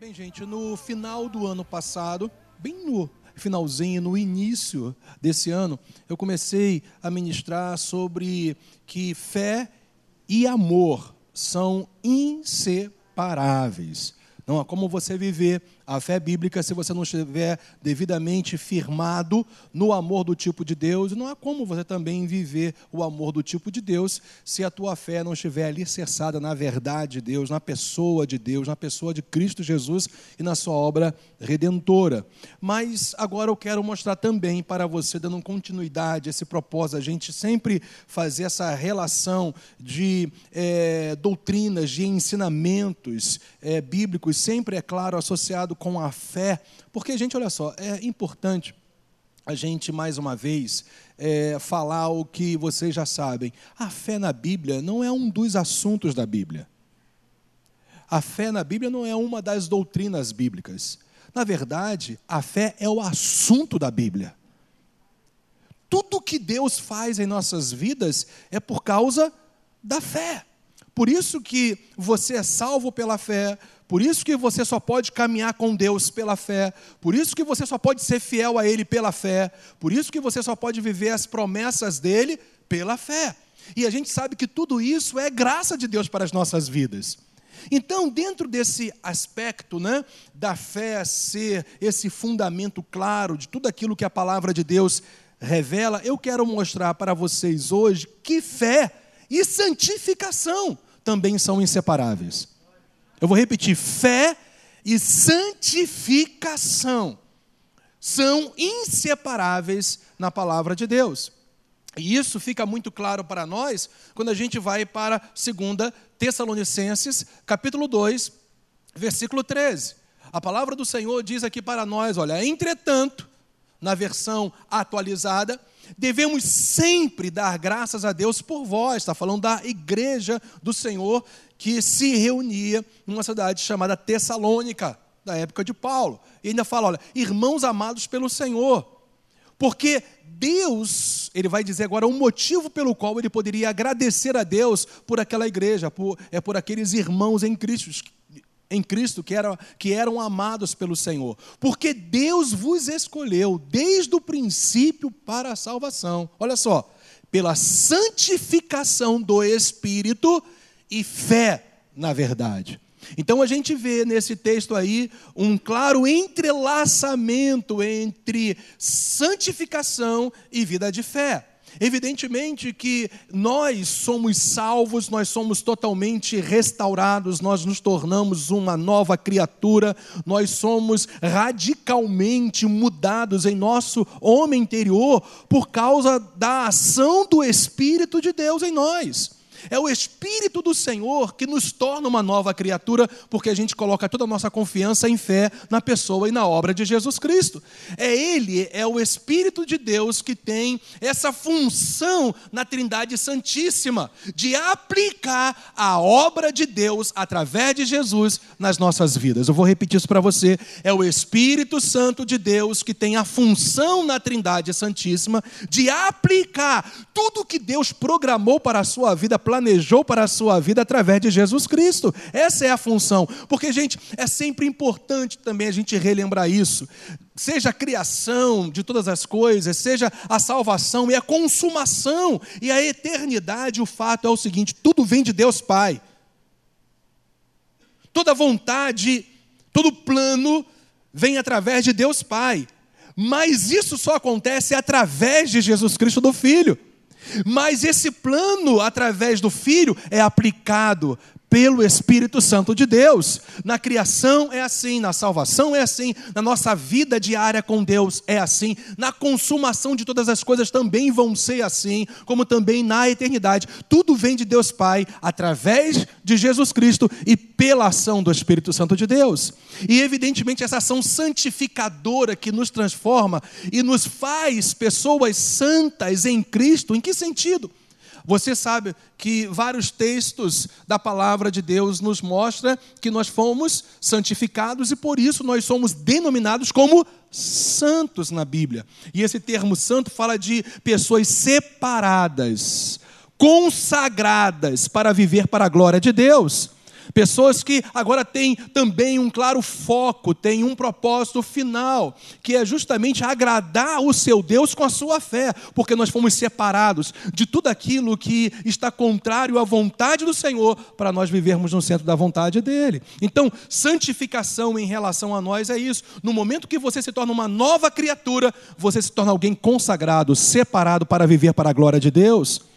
Bem, gente, no final do ano passado, bem no finalzinho, no início desse ano, eu comecei a ministrar sobre que fé e amor são inseparáveis. Não há como você viver a fé bíblica se você não estiver devidamente firmado no amor do tipo de Deus. Não há como você também viver o amor do tipo de Deus se a tua fé não estiver alicerçada na verdade de Deus, na pessoa de Deus, na pessoa de Cristo Jesus e na sua obra redentora. Mas agora eu quero mostrar também para você, dando continuidade esse propósito, a gente sempre fazer essa relação de é, doutrinas, de ensinamentos é, bíblicos, sempre, é claro, associado com a fé, porque, gente, olha só, é importante a gente, mais uma vez, é, falar o que vocês já sabem. A fé na Bíblia não é um dos assuntos da Bíblia. A fé na Bíblia não é uma das doutrinas bíblicas. Na verdade, a fé é o assunto da Bíblia. Tudo que Deus faz em nossas vidas é por causa da fé. Por isso que você é salvo pela fé, por isso que você só pode caminhar com Deus pela fé, por isso que você só pode ser fiel a Ele pela fé, por isso que você só pode viver as promessas dele pela fé. E a gente sabe que tudo isso é graça de Deus para as nossas vidas. Então, dentro desse aspecto né, da fé ser esse fundamento claro de tudo aquilo que a palavra de Deus revela, eu quero mostrar para vocês hoje que fé e santificação também são inseparáveis. Eu vou repetir: fé e santificação são inseparáveis na palavra de Deus. E isso fica muito claro para nós quando a gente vai para 2 Tessalonicenses, capítulo 2, versículo 13. A palavra do Senhor diz aqui para nós, olha, entretanto, na versão atualizada, devemos sempre dar graças a Deus por vós. Está falando da igreja do Senhor que se reunia numa cidade chamada Tessalônica, da época de Paulo. E ainda fala: olha, irmãos amados pelo Senhor. Porque Deus, ele vai dizer agora um motivo pelo qual ele poderia agradecer a Deus por aquela igreja, por, é por aqueles irmãos em Cristo, em Cristo que eram, que eram amados pelo Senhor. Porque Deus vos escolheu desde o princípio para a salvação. Olha só, pela santificação do Espírito e fé na verdade. Então a gente vê nesse texto aí um claro entrelaçamento entre santificação e vida de fé. Evidentemente que nós somos salvos, nós somos totalmente restaurados, nós nos tornamos uma nova criatura, nós somos radicalmente mudados em nosso homem interior por causa da ação do Espírito de Deus em nós. É o Espírito do Senhor que nos torna uma nova criatura, porque a gente coloca toda a nossa confiança em fé na pessoa e na obra de Jesus Cristo. É Ele, é o Espírito de Deus que tem essa função na Trindade Santíssima, de aplicar a obra de Deus através de Jesus nas nossas vidas. Eu vou repetir isso para você. É o Espírito Santo de Deus que tem a função na Trindade Santíssima de aplicar tudo que Deus programou para a sua vida planejou para a sua vida através de Jesus Cristo. Essa é a função. Porque, gente, é sempre importante também a gente relembrar isso. Seja a criação de todas as coisas, seja a salvação e a consumação e a eternidade, o fato é o seguinte: tudo vem de Deus Pai. Toda vontade, todo plano vem através de Deus Pai. Mas isso só acontece através de Jesus Cristo do Filho. Mas esse plano, através do Filho, é aplicado pelo Espírito Santo de Deus. Na criação é assim, na salvação é assim, na nossa vida diária com Deus é assim, na consumação de todas as coisas também vão ser assim, como também na eternidade. Tudo vem de Deus Pai através de Jesus Cristo e pela ação do Espírito Santo de Deus. E evidentemente essa ação santificadora que nos transforma e nos faz pessoas santas em Cristo, em que sentido? Você sabe que vários textos da palavra de Deus nos mostra que nós fomos santificados e por isso nós somos denominados como santos na Bíblia. E esse termo santo fala de pessoas separadas, consagradas para viver para a glória de Deus. Pessoas que agora têm também um claro foco, têm um propósito final, que é justamente agradar o seu Deus com a sua fé, porque nós fomos separados de tudo aquilo que está contrário à vontade do Senhor, para nós vivermos no centro da vontade dele. Então, santificação em relação a nós é isso. No momento que você se torna uma nova criatura, você se torna alguém consagrado, separado para viver para a glória de Deus.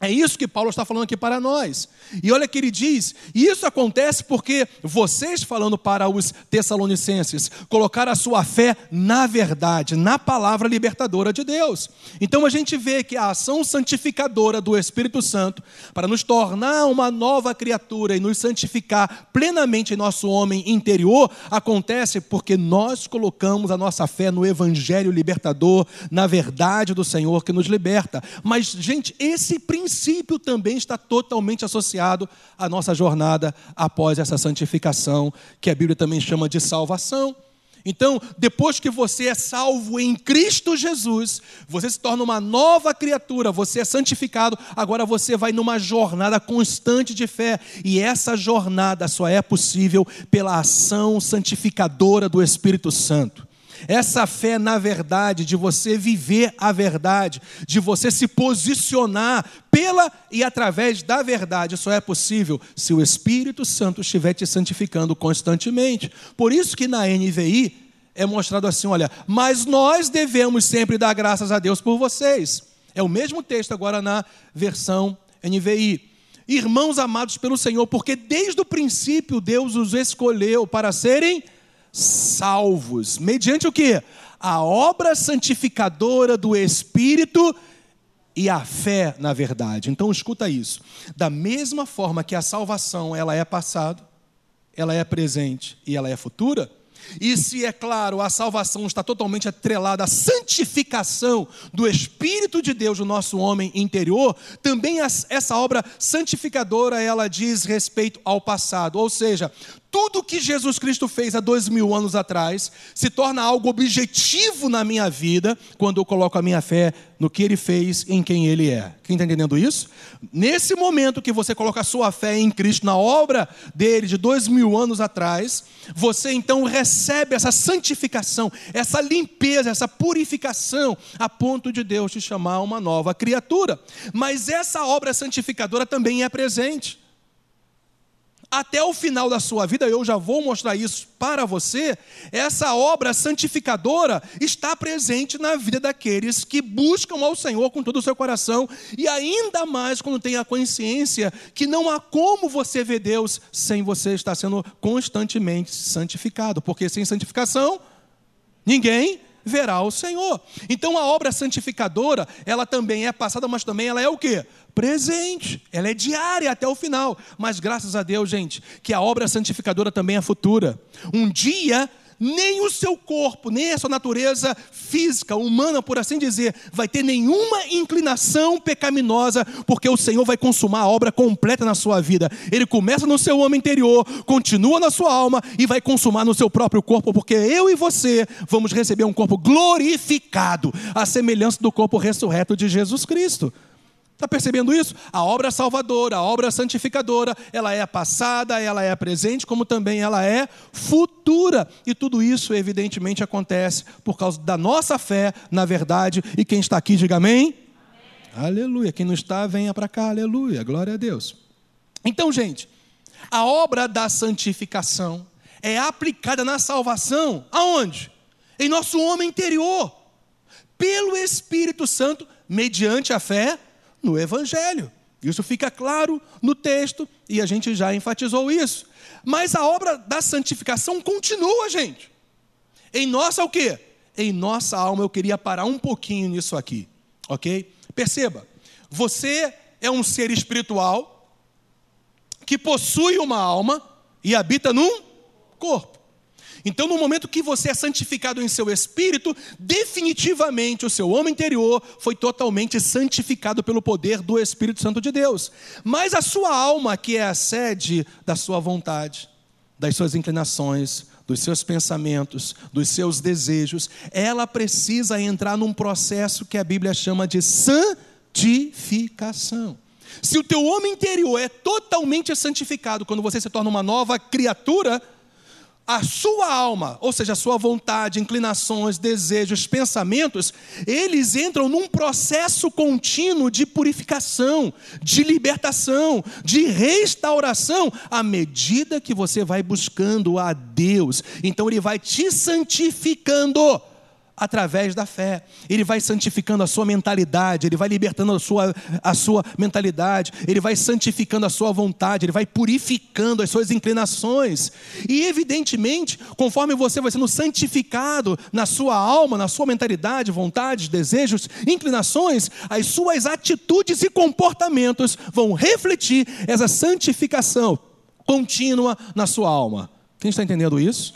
É isso que Paulo está falando aqui para nós. E olha que ele diz: isso acontece porque vocês, falando para os Tessalonicenses, colocaram a sua fé na verdade, na palavra libertadora de Deus. Então a gente vê que a ação santificadora do Espírito Santo, para nos tornar uma nova criatura e nos santificar plenamente em nosso homem interior, acontece porque nós colocamos a nossa fé no Evangelho libertador, na verdade do Senhor que nos liberta. Mas, gente, esse princípio princípio também está totalmente associado à nossa jornada após essa santificação, que a Bíblia também chama de salvação. Então, depois que você é salvo em Cristo Jesus, você se torna uma nova criatura, você é santificado, agora você vai numa jornada constante de fé, e essa jornada só é possível pela ação santificadora do Espírito Santo. Essa fé na verdade, de você viver a verdade, de você se posicionar pela e através da verdade, só é possível se o Espírito Santo estiver te santificando constantemente. Por isso que na NVI é mostrado assim, olha, mas nós devemos sempre dar graças a Deus por vocês. É o mesmo texto agora na versão NVI. Irmãos amados pelo Senhor, porque desde o princípio Deus os escolheu para serem salvos. Mediante o que? A obra santificadora do Espírito e a fé na verdade. Então escuta isso. Da mesma forma que a salvação ela é passado, ela é presente e ela é futura, e se, é claro, a salvação está totalmente atrelada à santificação do Espírito de Deus no nosso homem interior, também essa obra santificadora ela diz respeito ao passado. Ou seja, tudo que Jesus Cristo fez há dois mil anos atrás se torna algo objetivo na minha vida quando eu coloco a minha fé no que ele fez em quem ele é. Quem está entendendo isso? Nesse momento que você coloca a sua fé em Cristo, na obra dele de dois mil anos atrás, você então recebe essa santificação, essa limpeza, essa purificação, a ponto de Deus te chamar uma nova criatura. Mas essa obra santificadora também é presente até o final da sua vida, eu já vou mostrar isso para você, essa obra santificadora está presente na vida daqueles que buscam ao Senhor com todo o seu coração, e ainda mais quando tem a consciência que não há como você ver Deus sem você estar sendo constantemente santificado, porque sem santificação, ninguém verá o Senhor. Então a obra santificadora, ela também é passada, mas também ela é o quê? Presente. Ela é diária até o final. Mas graças a Deus, gente, que a obra santificadora também é futura. Um dia nem o seu corpo, nem a sua natureza física, humana, por assim dizer, vai ter nenhuma inclinação pecaminosa, porque o Senhor vai consumar a obra completa na sua vida. Ele começa no seu homem interior, continua na sua alma e vai consumar no seu próprio corpo, porque eu e você vamos receber um corpo glorificado, à semelhança do corpo ressurreto de Jesus Cristo. Está percebendo isso? A obra salvadora, a obra santificadora, ela é passada, ela é presente, como também ela é futura. E tudo isso, evidentemente, acontece por causa da nossa fé na verdade. E quem está aqui, diga amém. amém. Aleluia. Quem não está, venha para cá. Aleluia. Glória a Deus. Então, gente, a obra da santificação é aplicada na salvação, aonde? Em nosso homem interior, pelo Espírito Santo, mediante a fé no Evangelho. Isso fica claro no texto e a gente já enfatizou isso. Mas a obra da santificação continua, gente. Em nossa o quê? Em nossa alma, eu queria parar um pouquinho nisso aqui, ok? Perceba, você é um ser espiritual que possui uma alma e habita num corpo. Então, no momento que você é santificado em seu espírito, definitivamente o seu homem interior foi totalmente santificado pelo poder do Espírito Santo de Deus. Mas a sua alma, que é a sede da sua vontade, das suas inclinações, dos seus pensamentos, dos seus desejos, ela precisa entrar num processo que a Bíblia chama de santificação. Se o teu homem interior é totalmente santificado quando você se torna uma nova criatura, a sua alma, ou seja, a sua vontade, inclinações, desejos, pensamentos, eles entram num processo contínuo de purificação, de libertação, de restauração, à medida que você vai buscando a Deus. Então, Ele vai te santificando através da fé. Ele vai santificando a sua mentalidade, ele vai libertando a sua, a sua mentalidade, ele vai santificando a sua vontade, ele vai purificando as suas inclinações. E evidentemente, conforme você vai sendo santificado na sua alma, na sua mentalidade, vontades, desejos, inclinações, as suas atitudes e comportamentos vão refletir essa santificação contínua na sua alma. Quem está entendendo isso?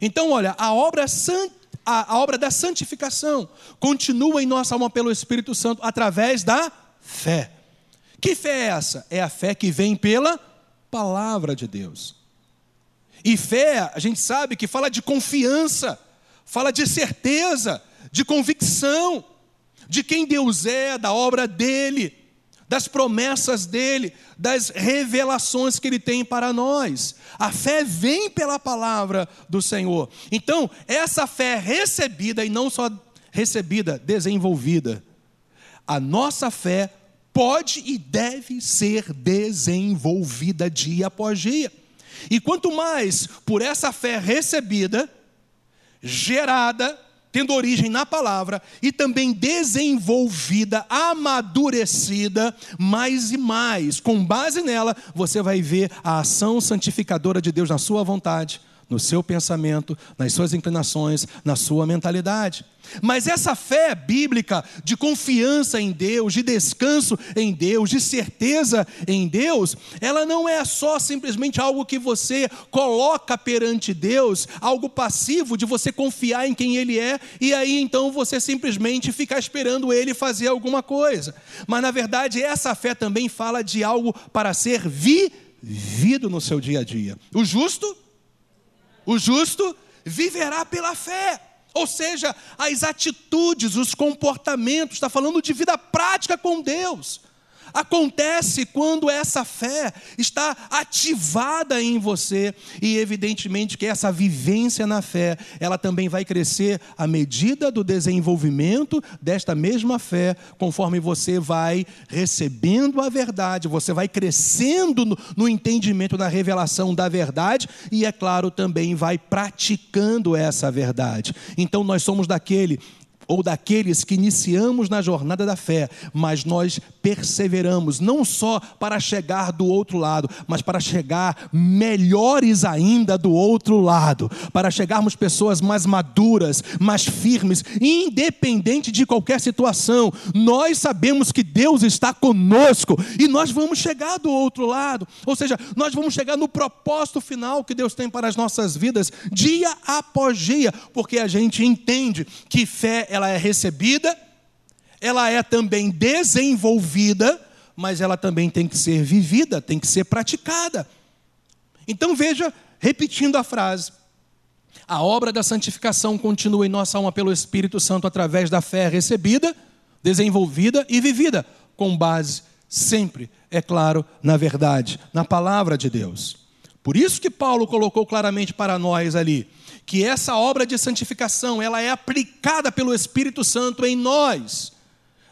Então, olha, a obra santificação a, a obra da santificação continua em nossa alma pelo Espírito Santo através da fé. Que fé é essa? É a fé que vem pela palavra de Deus. E fé, a gente sabe que fala de confiança, fala de certeza, de convicção, de quem Deus é, da obra dele das promessas dele, das revelações que ele tem para nós. A fé vem pela palavra do Senhor. Então, essa fé recebida, e não só recebida, desenvolvida, a nossa fé pode e deve ser desenvolvida dia após dia. E quanto mais por essa fé recebida, gerada, tendo origem na palavra e também desenvolvida, amadurecida mais e mais. Com base nela, você vai ver a ação santificadora de Deus na sua vontade, no seu pensamento, nas suas inclinações, na sua mentalidade. Mas essa fé bíblica de confiança em Deus, de descanso em Deus, de certeza em Deus, ela não é só simplesmente algo que você coloca perante Deus, algo passivo de você confiar em quem Ele é e aí então você simplesmente ficar esperando Ele fazer alguma coisa. Mas na verdade, essa fé também fala de algo para ser vivido no seu dia a dia. O justo, o justo viverá pela fé. Ou seja, as atitudes, os comportamentos, está falando de vida prática com Deus acontece quando essa fé está ativada em você e evidentemente que essa vivência na fé, ela também vai crescer à medida do desenvolvimento desta mesma fé, conforme você vai recebendo a verdade, você vai crescendo no, entendimento da revelação da verdade e é claro também vai praticando essa verdade. Então nós somos daquele ou daqueles que iniciamos na jornada da fé, mas nós perseveramos, não só para chegar do outro lado, mas para chegar melhores ainda do outro lado, para chegarmos pessoas mais maduras, mais firmes, independente de qualquer situação. Nós sabemos que Deus está conosco e nós vamos chegar do outro lado, ou seja, nós vamos chegar no propósito final que Deus tem para as nossas vidas, dia após dia, porque a gente entende que fé ela é recebida, ela é também desenvolvida, mas ela também tem que ser vivida, tem que ser praticada. Então veja, repetindo a frase, a obra da santificação continua em nossa alma pelo Espírito Santo através da fé recebida, desenvolvida e vivida, com base sempre, é claro, na verdade, na palavra de Deus. Por isso que Paulo colocou claramente para nós ali que essa obra de santificação, ela é aplicada pelo Espírito Santo em nós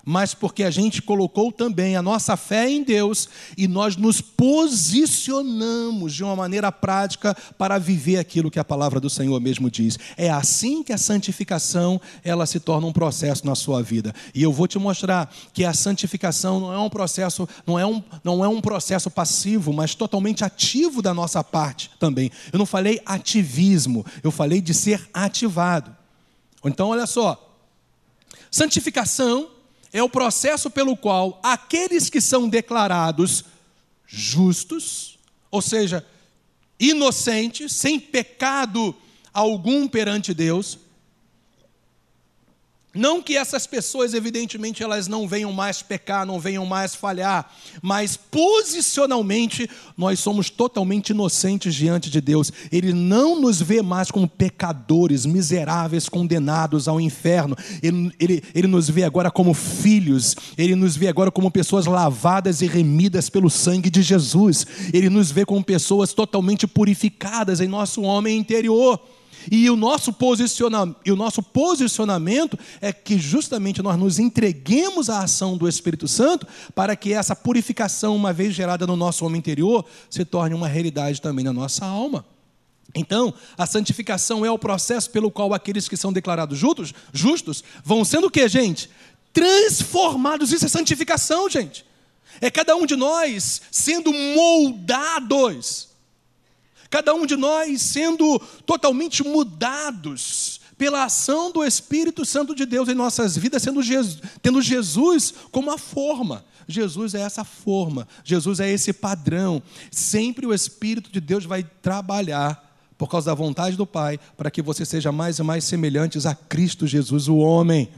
mas porque a gente colocou também a nossa fé em Deus e nós nos posicionamos de uma maneira prática para viver aquilo que a palavra do Senhor mesmo diz. É assim que a santificação ela se torna um processo na sua vida. E eu vou te mostrar que a santificação não é um processo, não é um, não é um processo passivo, mas totalmente ativo da nossa parte também. Eu não falei ativismo, eu falei de ser ativado. Então, olha só. Santificação é o processo pelo qual aqueles que são declarados justos, ou seja, inocentes, sem pecado algum perante Deus, Não que essas pessoas, evidentemente, elas não venham mais pecar, não venham mais falhar, mas posicionalmente nós somos totalmente inocentes diante de Deus. Ele não nos vê mais como pecadores, miseráveis, condenados ao inferno. Ele, ele, ele nos vê agora como filhos, ele nos vê agora como pessoas lavadas e remidas pelo sangue de Jesus. Ele nos vê como pessoas totalmente purificadas em nosso homem interior. E o nosso, e o nosso posicionamento é que justamente nós nos entreguemos à ação do Espírito Santo para que essa purificação, uma vez gerada no nosso homem interior, se torne uma realidade também na nossa alma. Então, a santificação é o processo pelo qual aqueles que são declarados justos, justos vão sendo o que, gente? Transformados. Isso é santificação, gente. É cada um de nós sendo moldados cada um de nós sendo totalmente mudados pela ação do Espírito Santo de Deus em nossas vidas, sendo Jesus, tendo Jesus como a forma. Jesus é essa forma, Jesus é esse padrão. Sempre o Espírito de Deus vai trabalhar por causa da vontade do Pai, para que você seja mais e mais semelhantes a Cristo Jesus, o homem.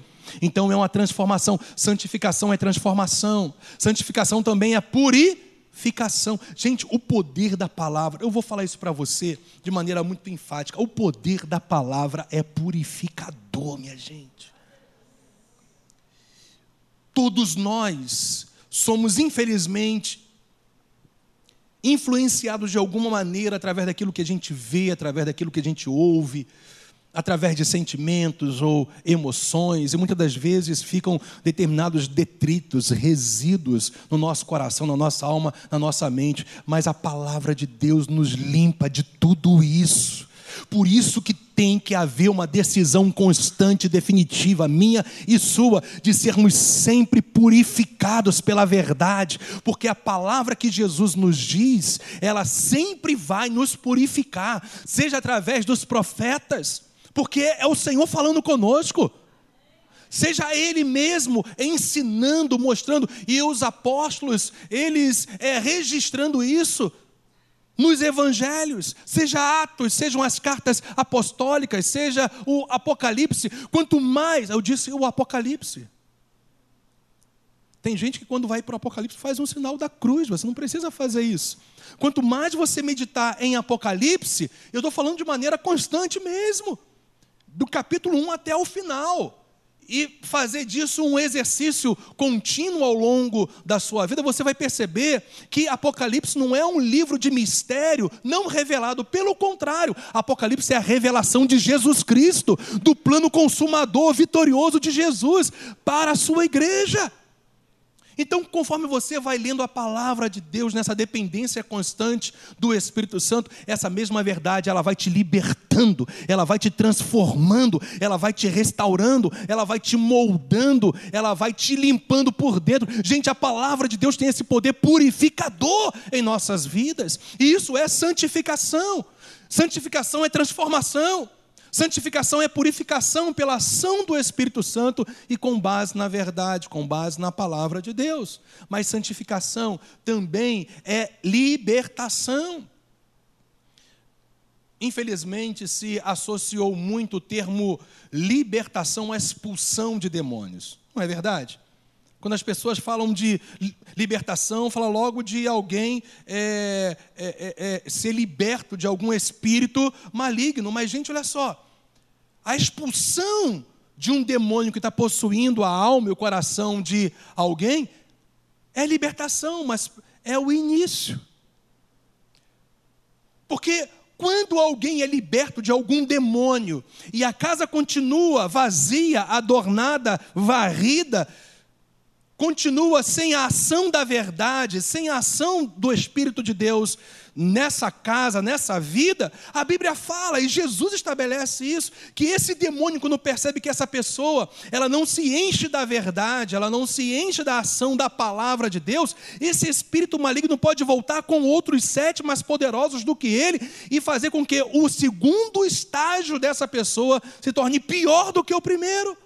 Então é uma transformação. Santificação é transformação. Santificação também é purificação purificação. Gente, o poder da palavra, eu vou falar isso para você de maneira muito enfática. O poder da palavra é purificador, minha gente. Todos nós somos, infelizmente, influenciados de alguma maneira através daquilo que a gente vê, através daquilo que a gente ouve através de sentimentos ou emoções, e muitas das vezes ficam determinados detritos, resíduos no nosso coração, na nossa alma, na nossa mente, mas a palavra de Deus nos limpa de tudo isso. Por isso que tem que haver uma decisão constante, definitiva, minha e sua, de sermos sempre purificados pela verdade, porque a palavra que Jesus nos diz, ela sempre vai nos purificar, seja através dos profetas, porque é o Senhor falando conosco. Seja Ele mesmo ensinando, mostrando, e os apóstolos, eles é, registrando isso nos evangelhos, seja Atos, sejam as cartas apostólicas, seja o Apocalipse. Quanto mais, eu disse o Apocalipse. Tem gente que quando vai para o Apocalipse faz um sinal da cruz, você não precisa fazer isso. Quanto mais você meditar em Apocalipse, eu estou falando de maneira constante mesmo do capítulo 1 até o final. E fazer disso um exercício contínuo ao longo da sua vida, você vai perceber que Apocalipse não é um livro de mistério não revelado, pelo contrário, Apocalipse é a revelação de Jesus Cristo, do plano consumador vitorioso de Jesus para a sua igreja. Então, conforme você vai lendo a palavra de Deus nessa dependência constante do Espírito Santo, essa mesma verdade, ela vai te libertando, ela vai te transformando, ela vai te restaurando, ela vai te moldando, ela vai te limpando por dentro. Gente, a palavra de Deus tem esse poder purificador em nossas vidas, e isso é santificação. Santificação é transformação. Santificação é purificação pela ação do Espírito Santo e com base na verdade, com base na palavra de Deus. Mas santificação também é libertação. Infelizmente, se associou muito o termo libertação à expulsão de demônios. Não é verdade? Quando as pessoas falam de libertação, falam logo de alguém é, é, é, é, ser liberto de algum espírito maligno. Mas, gente, olha só. A expulsão de um demônio que está possuindo a alma e o coração de alguém é libertação, mas é o início. Porque quando alguém é liberto de algum demônio e a casa continua vazia, adornada, varrida, continua sem a ação da verdade, sem a ação do Espírito de Deus nessa casa, nessa vida, a Bíblia fala, e Jesus estabelece isso, que esse demônio, quando percebe que essa pessoa, ela não se enche da verdade, ela não se enche da ação da palavra de Deus, esse espírito maligno pode voltar com outros sete mais poderosos do que ele e fazer com que o segundo estágio dessa pessoa se torne pior do que o primeiro.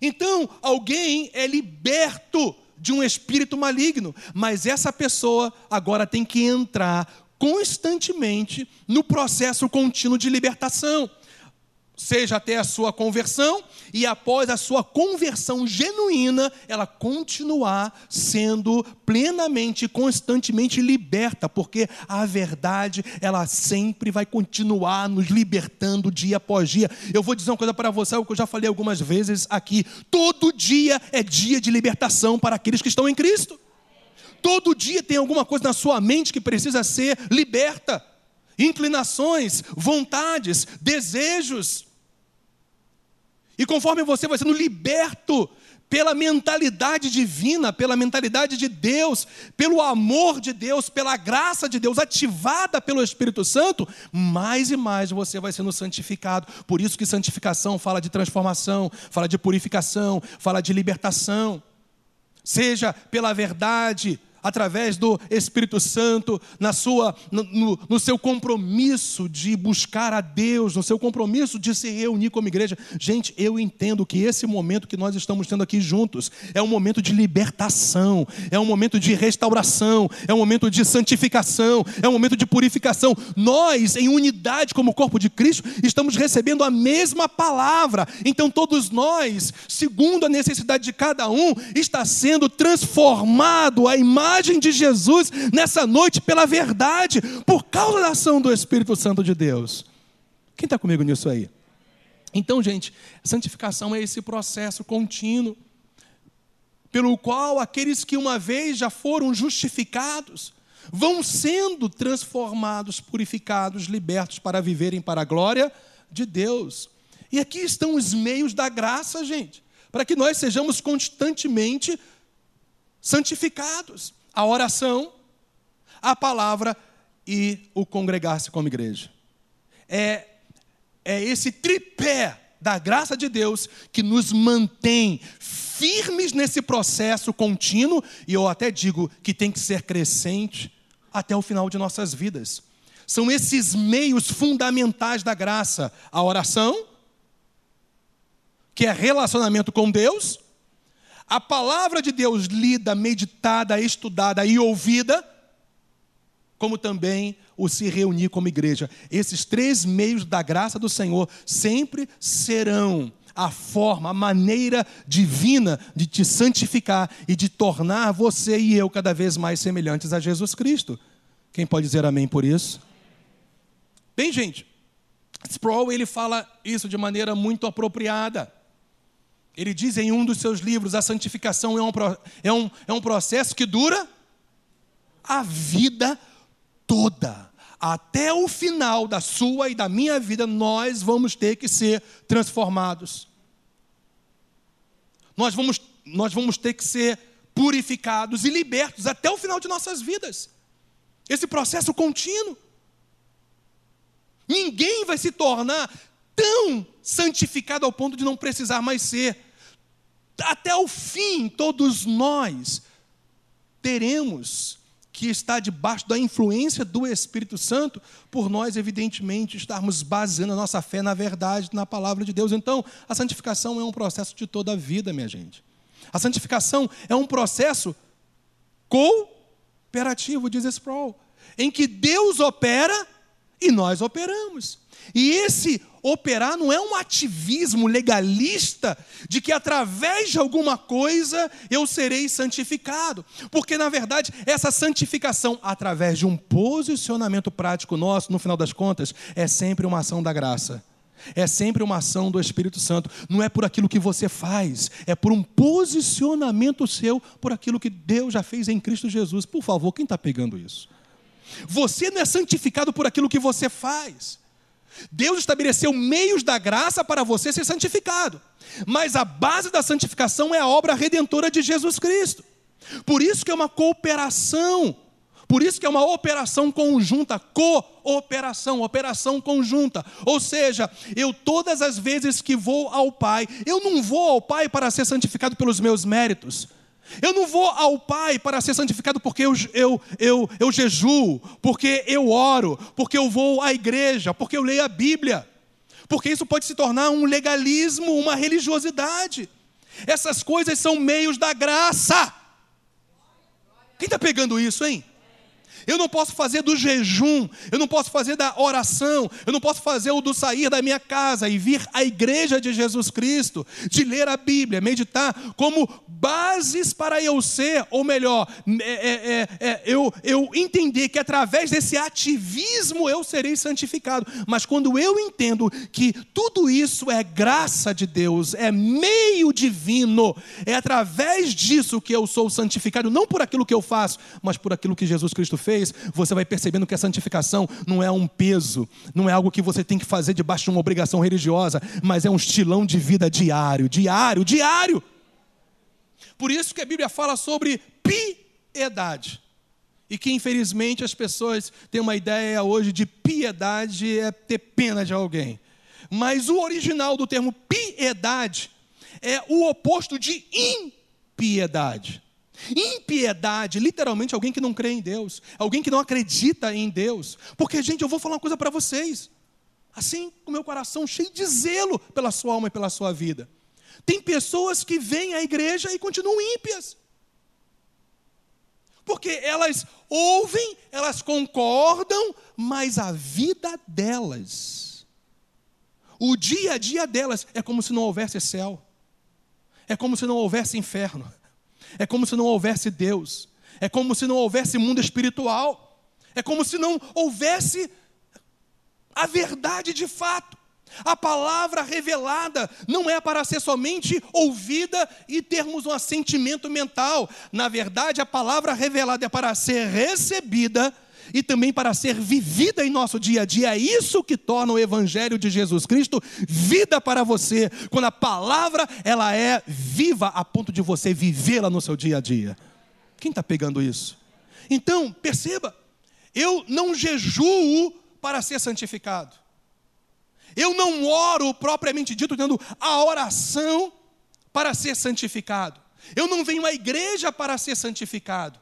Então, alguém é liberto de um espírito maligno, mas essa pessoa agora tem que entrar constantemente no processo contínuo de libertação. Seja até a sua conversão, e após a sua conversão genuína, ela continuar sendo plenamente, constantemente liberta, porque a verdade, ela sempre vai continuar nos libertando dia após dia. Eu vou dizer uma coisa para você, o que eu já falei algumas vezes aqui: todo dia é dia de libertação para aqueles que estão em Cristo. Todo dia tem alguma coisa na sua mente que precisa ser liberta inclinações, vontades, desejos. E conforme você vai sendo liberto pela mentalidade divina, pela mentalidade de Deus, pelo amor de Deus, pela graça de Deus ativada pelo Espírito Santo, mais e mais você vai sendo santificado. Por isso que santificação fala de transformação, fala de purificação, fala de libertação. Seja pela verdade, através do Espírito Santo, na sua, no, no, seu compromisso de buscar a Deus, no seu compromisso de se reunir como igreja. Gente, eu entendo que esse momento que nós estamos tendo aqui juntos é um momento de libertação, é um momento de restauração, é um momento de santificação, é um momento de purificação. Nós, em unidade como corpo de Cristo, estamos recebendo a mesma palavra. Então, todos nós, segundo a necessidade de cada um, está sendo transformado a imagem imagem de Jesus nessa noite pela verdade, por causa da ação do Espírito Santo de Deus. Quem está comigo nisso aí? Então, gente, santificação é esse processo contínuo, pelo qual aqueles que uma vez já foram justificados, vão sendo transformados, purificados, libertos para viverem para a glória de Deus. E aqui estão os meios da graça, gente, para que nós sejamos constantemente santificados a oração, a palavra e o congregar-se como igreja. É, é esse tripé da graça de Deus que nos mantém firmes nesse processo contínuo, e eu até digo que tem que ser crescente até o final de nossas vidas. São esses meios fundamentais da graça: a oração, que é relacionamento com Deus, a palavra de Deus lida, meditada, estudada e ouvida, como também o se reunir como igreja. Esses três meios da graça do Senhor sempre serão a forma, a maneira divina de te santificar e de tornar você e eu cada vez mais semelhantes a Jesus Cristo. Quem pode dizer amém por isso? Bem, gente, Sproul ele fala isso de maneira muito apropriada. Ele diz em um dos seus livros: a santificação é um, é um, é um processo que dura a vida toda. Até o final da sua e da minha vida, nós vamos ter que ser transformados. Nós vamos, nós vamos ter que ser purificados e libertos até o final de nossas vidas. Esse processo contínuo. Ninguém vai se tornar tão santificado ao ponto de não precisar mais ser. Até o fim, todos nós teremos que estar debaixo da influência do Espírito Santo, por nós, evidentemente, estarmos baseando a nossa fé na verdade, na palavra de Deus. Então, a santificação é um processo de toda a vida, minha gente. A santificação é um processo cooperativo, diz Sproul, em que Deus opera e nós operamos. E esse operar não é um ativismo legalista de que através de alguma coisa eu serei santificado. Porque, na verdade, essa santificação, através de um posicionamento prático nosso, no final das contas, é sempre uma ação da graça. É sempre uma ação do Espírito Santo. Não é por aquilo que você faz, é por um posicionamento seu, por aquilo que Deus já fez em Cristo Jesus. Por favor, quem está pegando isso? Você não é santificado por aquilo que você faz. Deus estabeleceu meios da graça para você ser santificado. Mas a base da santificação é a obra redentora de Jesus Cristo. Por isso que é uma cooperação. Por isso que é uma operação conjunta, cooperação, operação conjunta. Ou seja, eu todas as vezes que vou ao Pai, eu não vou ao Pai para ser santificado pelos meus méritos. Eu não vou ao Pai para ser santificado porque eu, eu, eu, eu jejuo, porque eu oro, porque eu vou à igreja, porque eu leio a Bíblia. Porque isso pode se tornar um legalismo, uma religiosidade. Essas coisas são meios da graça. Quem está pegando isso, hein? Eu não posso fazer do jejum, eu não posso fazer da oração, eu não posso fazer o do sair da minha casa e vir à igreja de Jesus Cristo, de ler a Bíblia, meditar, como bases para eu ser, ou melhor, é, é, é, é, eu, eu entender que através desse ativismo eu serei santificado. Mas quando eu entendo que tudo isso é graça de Deus, é meio divino, é através disso que eu sou santificado, não por aquilo que eu faço, mas por aquilo que Jesus Cristo fez, você vai percebendo que a santificação não é um peso, não é algo que você tem que fazer debaixo de uma obrigação religiosa, mas é um estilão de vida diário, diário, diário. Por isso que a Bíblia fala sobre piedade. E que infelizmente as pessoas têm uma ideia hoje de piedade é ter pena de alguém. Mas o original do termo piedade é o oposto de impiedade. Impiedade, literalmente, alguém que não crê em Deus, alguém que não acredita em Deus. Porque, gente, eu vou falar uma coisa para vocês. Assim, com meu coração cheio de zelo pela sua alma e pela sua vida. Tem pessoas que vêm à igreja e continuam ímpias. Porque elas ouvem, elas concordam, mas a vida delas, o dia a dia delas, é como se não houvesse céu, é como se não houvesse inferno, é como se não houvesse Deus, é como se não houvesse mundo espiritual, é como se não houvesse a verdade de fato. A palavra revelada não é para ser somente ouvida e termos um assentimento mental. Na verdade, a palavra revelada é para ser recebida e também para ser vivida em nosso dia a dia. É isso que torna o evangelho de Jesus Cristo vida para você, quando a palavra ela é viva a ponto de você vivê-la no seu dia a dia. Quem está pegando isso? Então, perceba, eu não jejuo para ser santificado. Eu não oro propriamente dito, tendo a oração para ser santificado. Eu não venho à igreja para ser santificado.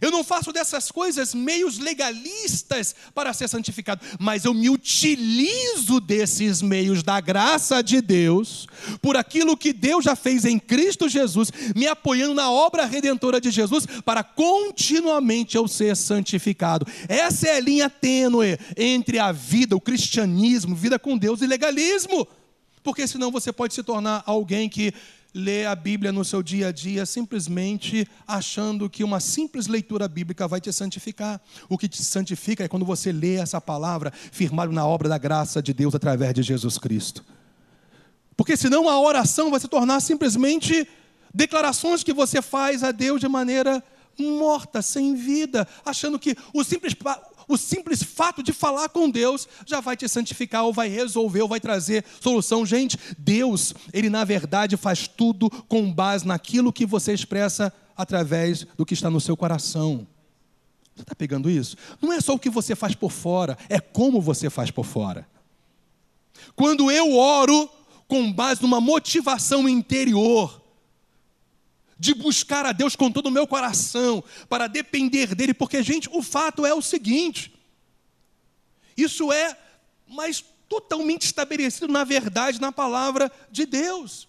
Eu não faço dessas coisas meios legalistas para ser santificado, mas eu me utilizo desses meios da graça de Deus, por aquilo que Deus já fez em Cristo Jesus, me apoiando na obra redentora de Jesus, para continuamente eu ser santificado. Essa é a linha tênue entre a vida, o cristianismo, vida com Deus e legalismo, porque senão você pode se tornar alguém que lê a Bíblia no seu dia a dia simplesmente achando que uma simples leitura bíblica vai te santificar. O que te santifica é quando você lê essa palavra firmado na obra da graça de Deus através de Jesus Cristo. Porque senão a oração vai se tornar simplesmente declarações que você faz a Deus de maneira morta, sem vida, achando que o simples, o simples fato de falar com Deus já vai te santificar, ou vai resolver, ou vai trazer solução. Gente, Deus, Ele na verdade faz tudo com base naquilo que você expressa através do que está no seu coração. Você está pegando isso? Não é só o que você faz por fora, é como você faz por fora. Quando eu oro com base numa motivação interior, de buscar a Deus com todo o meu coração, para depender dEle, porque, gente, o fato é o seguinte: isso é, mas totalmente estabelecido na verdade, na palavra de Deus.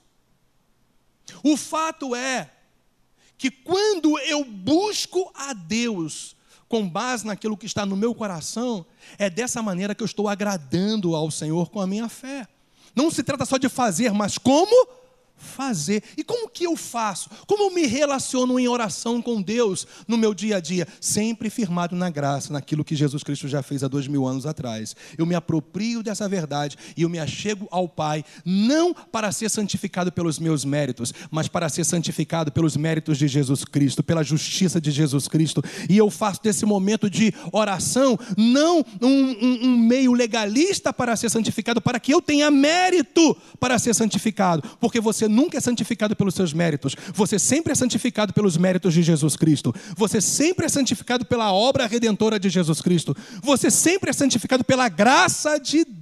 O fato é que quando eu busco a Deus com base naquilo que está no meu coração, é dessa maneira que eu estou agradando ao Senhor com a minha fé. Não se trata só de fazer, mas como fazer. E como que eu faço? Como eu me relaciono em oração com Deus no meu dia a dia? Sempre firmado na graça, naquilo que Jesus Cristo já fez há dois mil anos atrás. Eu me aproprio dessa verdade e eu me achego ao Pai, não para ser santificado pelos meus méritos, mas para ser santificado pelos méritos de Jesus Cristo, pela justiça de Jesus Cristo. E eu faço desse momento de oração não um, um, um meio legalista para ser santificado, para que eu tenha mérito para ser santificado, porque você nunca é santificado pelos seus méritos, você sempre é santificado pelos méritos de Jesus Cristo, você sempre é santificado pela obra redentora de Jesus Cristo, você sempre é santificado pela graça de Deus.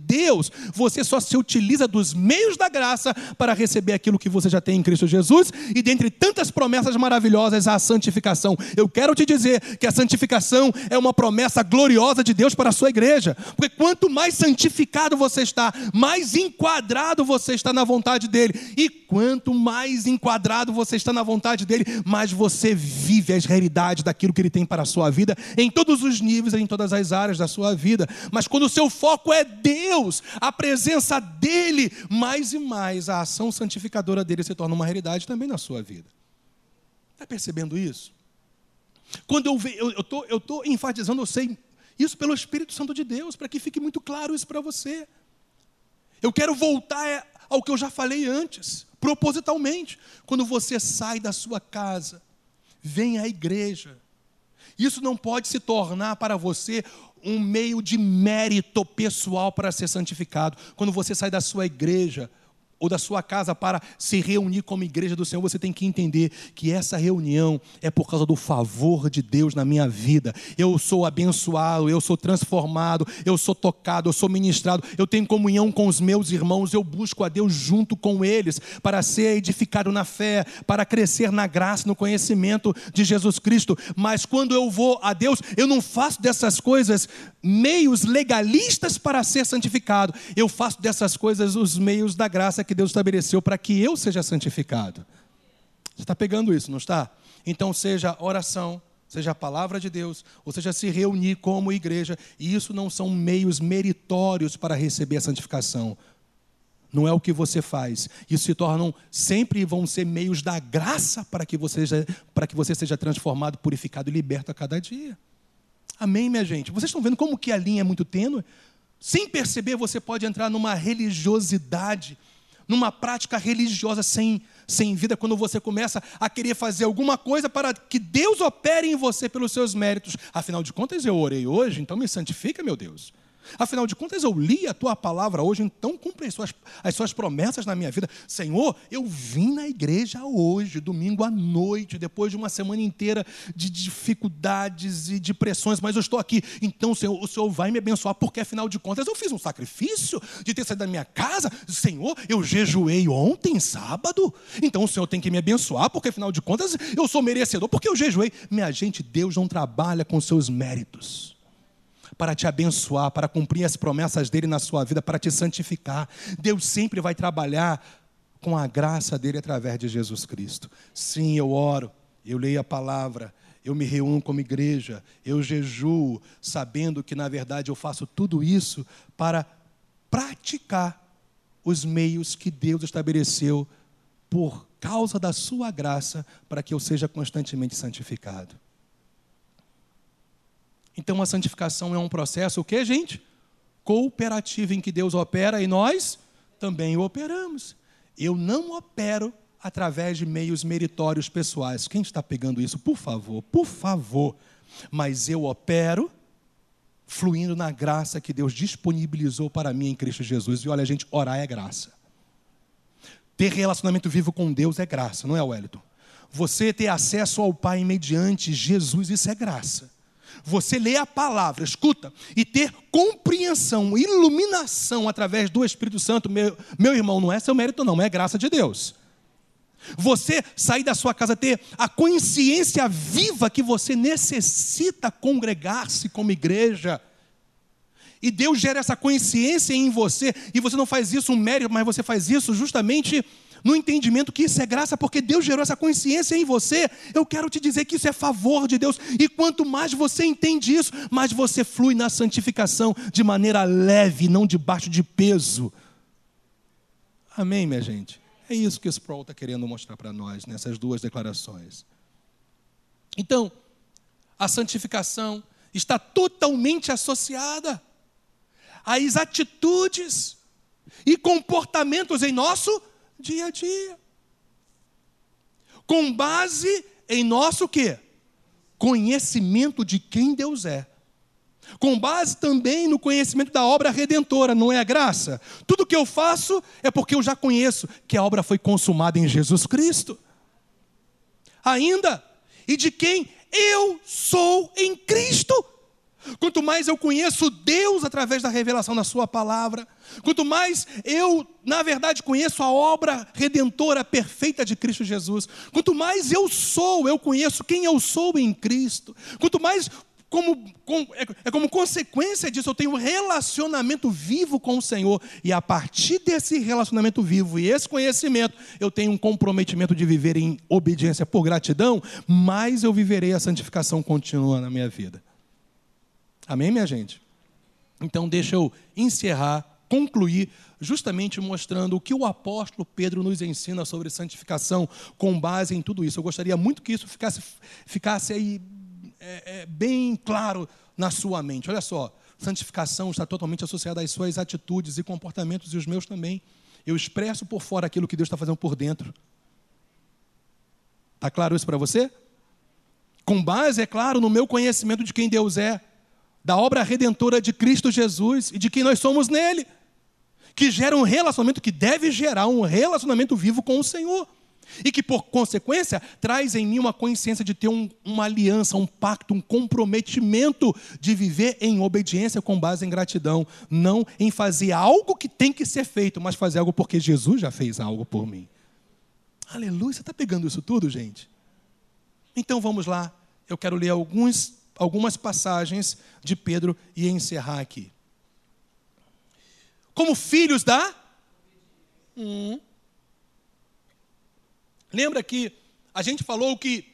Você só se utiliza dos meios da graça para receber aquilo que você já tem em Cristo Jesus e dentre tantas promessas maravilhosas a santificação. Eu quero te dizer que a santificação é uma promessa gloriosa de Deus para a sua igreja, porque quanto mais santificado você está, mais enquadrado você está na vontade dele. E quanto mais enquadrado você está na vontade dele, mais você vive as realidades daquilo que ele tem para a sua vida, em todos os níveis, em todas as áreas da sua vida. Mas quando o seu foco é Deus, a presença dele, mais e mais a ação santificadora dele se torna uma realidade também na sua vida. Está percebendo isso? Quando eu estou eu, tô, eu tô enfatizando, eu sei isso pelo Espírito Santo de Deus, para que fique muito claro isso para você. Eu quero voltar ao que eu já falei antes, propositalmente. Quando você sai da sua casa, vem à igreja. Isso não pode se tornar para você um meio de mérito pessoal para ser santificado. Quando você sai da sua igreja, ou da sua casa para se reunir como igreja do Senhor, você tem que entender que essa reunião é por causa do favor de Deus na minha vida. Eu sou abençoado, eu sou transformado, eu sou tocado, eu sou ministrado, eu tenho comunhão com os meus irmãos, eu busco a Deus junto com eles para ser edificado na fé, para crescer na graça, no conhecimento de Jesus Cristo. Mas quando eu vou a Deus, eu não faço dessas coisas meios legalistas para ser santificado. Eu faço dessas coisas os meios da graça que Deus estabeleceu para que eu seja santificado. Você está pegando isso, não está? Então, seja oração, seja a palavra de Deus, ou seja, se reunir como igreja, e isso não são meios meritórios para receber a santificação. Não é o que você faz. Isso se tornam, sempre vão ser meios da graça para que você seja, para que você seja transformado, purificado e liberto a cada dia. Amém, minha gente? Vocês estão vendo como que a linha é muito tênue? Sem perceber, você pode entrar numa religiosidade numa prática religiosa sem, sem vida, quando você começa a querer fazer alguma coisa para que Deus opere em você pelos seus méritos. Afinal de contas, eu orei hoje, então me santifica, meu Deus. Afinal de contas, eu li a tua palavra hoje, então cumpre as suas, as suas promessas na minha vida. Senhor, eu vim na igreja hoje, domingo à noite, depois de uma semana inteira de dificuldades e de pressões, mas eu estou aqui. Então, Senhor, o Senhor vai me abençoar, porque afinal de contas eu fiz um sacrifício de ter saído da minha casa. Senhor, eu jejuei ontem, sábado. Então o Senhor tem que me abençoar, porque afinal de contas eu sou merecedor, porque eu jejuei. Minha gente, Deus não trabalha com seus méritos para te abençoar, para cumprir as promessas dele na sua vida, para te santificar. Deus sempre vai trabalhar com a graça dele através de Jesus Cristo. Sim, eu oro, eu leio a palavra, eu me reúno como igreja, eu jejuo, sabendo que na verdade eu faço tudo isso para praticar os meios que Deus estabeleceu por causa da sua graça para que eu seja constantemente santificado. Então a santificação é um processo, o que, gente? Cooperativo em que Deus opera e nós também o operamos. Eu não opero através de meios meritórios pessoais. Quem está pegando isso? Por favor, por favor. Mas eu opero fluindo na graça que Deus disponibilizou para mim em Cristo Jesus. E olha, gente, orar é graça. Ter relacionamento vivo com Deus é graça, não é, Wellington? Você ter acesso ao Pai mediante Jesus, isso é graça você ler a palavra, escuta, e ter compreensão, iluminação através do Espírito Santo, meu, meu irmão, não é seu mérito, não, é graça de Deus. Você sair da sua casa, ter a consciência viva que você necessita congregar-se como igreja. E Deus gera essa consciência em você, e você não faz isso um mérito, mas você faz isso justamente no entendimento que isso é graça, porque Deus gerou essa consciência em você, eu quero te dizer que isso é favor de Deus. E quanto mais você entende isso, mais você flui na santificação de maneira leve, não debaixo de peso. Amém, minha gente? É isso que Sproul está querendo mostrar para nós nessas duas declarações. Então, a santificação está totalmente associada às atitudes e comportamentos em nosso dia a dia. Com base em nosso quê? Conhecimento de quem Deus é. Com base também no conhecimento da obra redentora, não é a graça? Tudo que eu faço é porque eu já conheço que a obra foi consumada em Jesus Cristo. Ainda, e de quem eu sou em Cristo. Quanto mais eu conheço Deus através da revelação da Sua palavra, quanto mais eu, na verdade, conheço a obra redentora perfeita de Cristo Jesus, quanto mais eu sou, eu conheço quem eu sou em Cristo, quanto mais como, com, é, é como consequência disso, eu tenho um relacionamento vivo com o Senhor. E a partir desse relacionamento vivo e esse conhecimento, eu tenho um comprometimento de viver em obediência por gratidão, mais eu viverei a santificação contínua na minha vida. Amém, minha gente? Então, deixa eu encerrar, concluir, justamente mostrando o que o apóstolo Pedro nos ensina sobre santificação com base em tudo isso. Eu gostaria muito que isso ficasse, ficasse aí é, é, bem claro na sua mente. Olha só, santificação está totalmente associada às suas atitudes e comportamentos e os meus também. Eu expresso por fora aquilo que Deus está fazendo por dentro. Está claro isso para você? Com base, é claro, no meu conhecimento de quem Deus é, da obra redentora de Cristo Jesus e de quem nós somos nele, que gera um relacionamento que deve gerar um relacionamento vivo com o Senhor. E que, por consequência, traz em mim uma consciência de ter um, uma aliança, um pacto, um comprometimento de viver em obediência com base em gratidão. Não em fazer algo que tem que ser feito, mas fazer algo porque Jesus já fez algo por mim. Aleluia, você está pegando isso tudo, gente? Então vamos lá, eu quero ler alguns, algumas passagens de Pedro e encerrar aqui. Como filhos da. Hum. Lembra que a gente falou que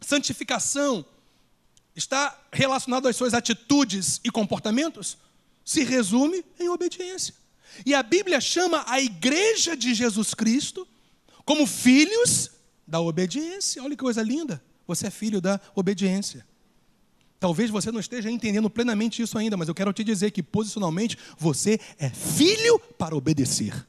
santificação está relacionado às suas atitudes e comportamentos? Se resume em obediência. E a Bíblia chama a igreja de Jesus Cristo como filhos da obediência. Olha que coisa linda. Você é filho da obediência. Talvez você não esteja entendendo plenamente isso ainda, mas eu quero te dizer que posicionalmente você é filho para obedecer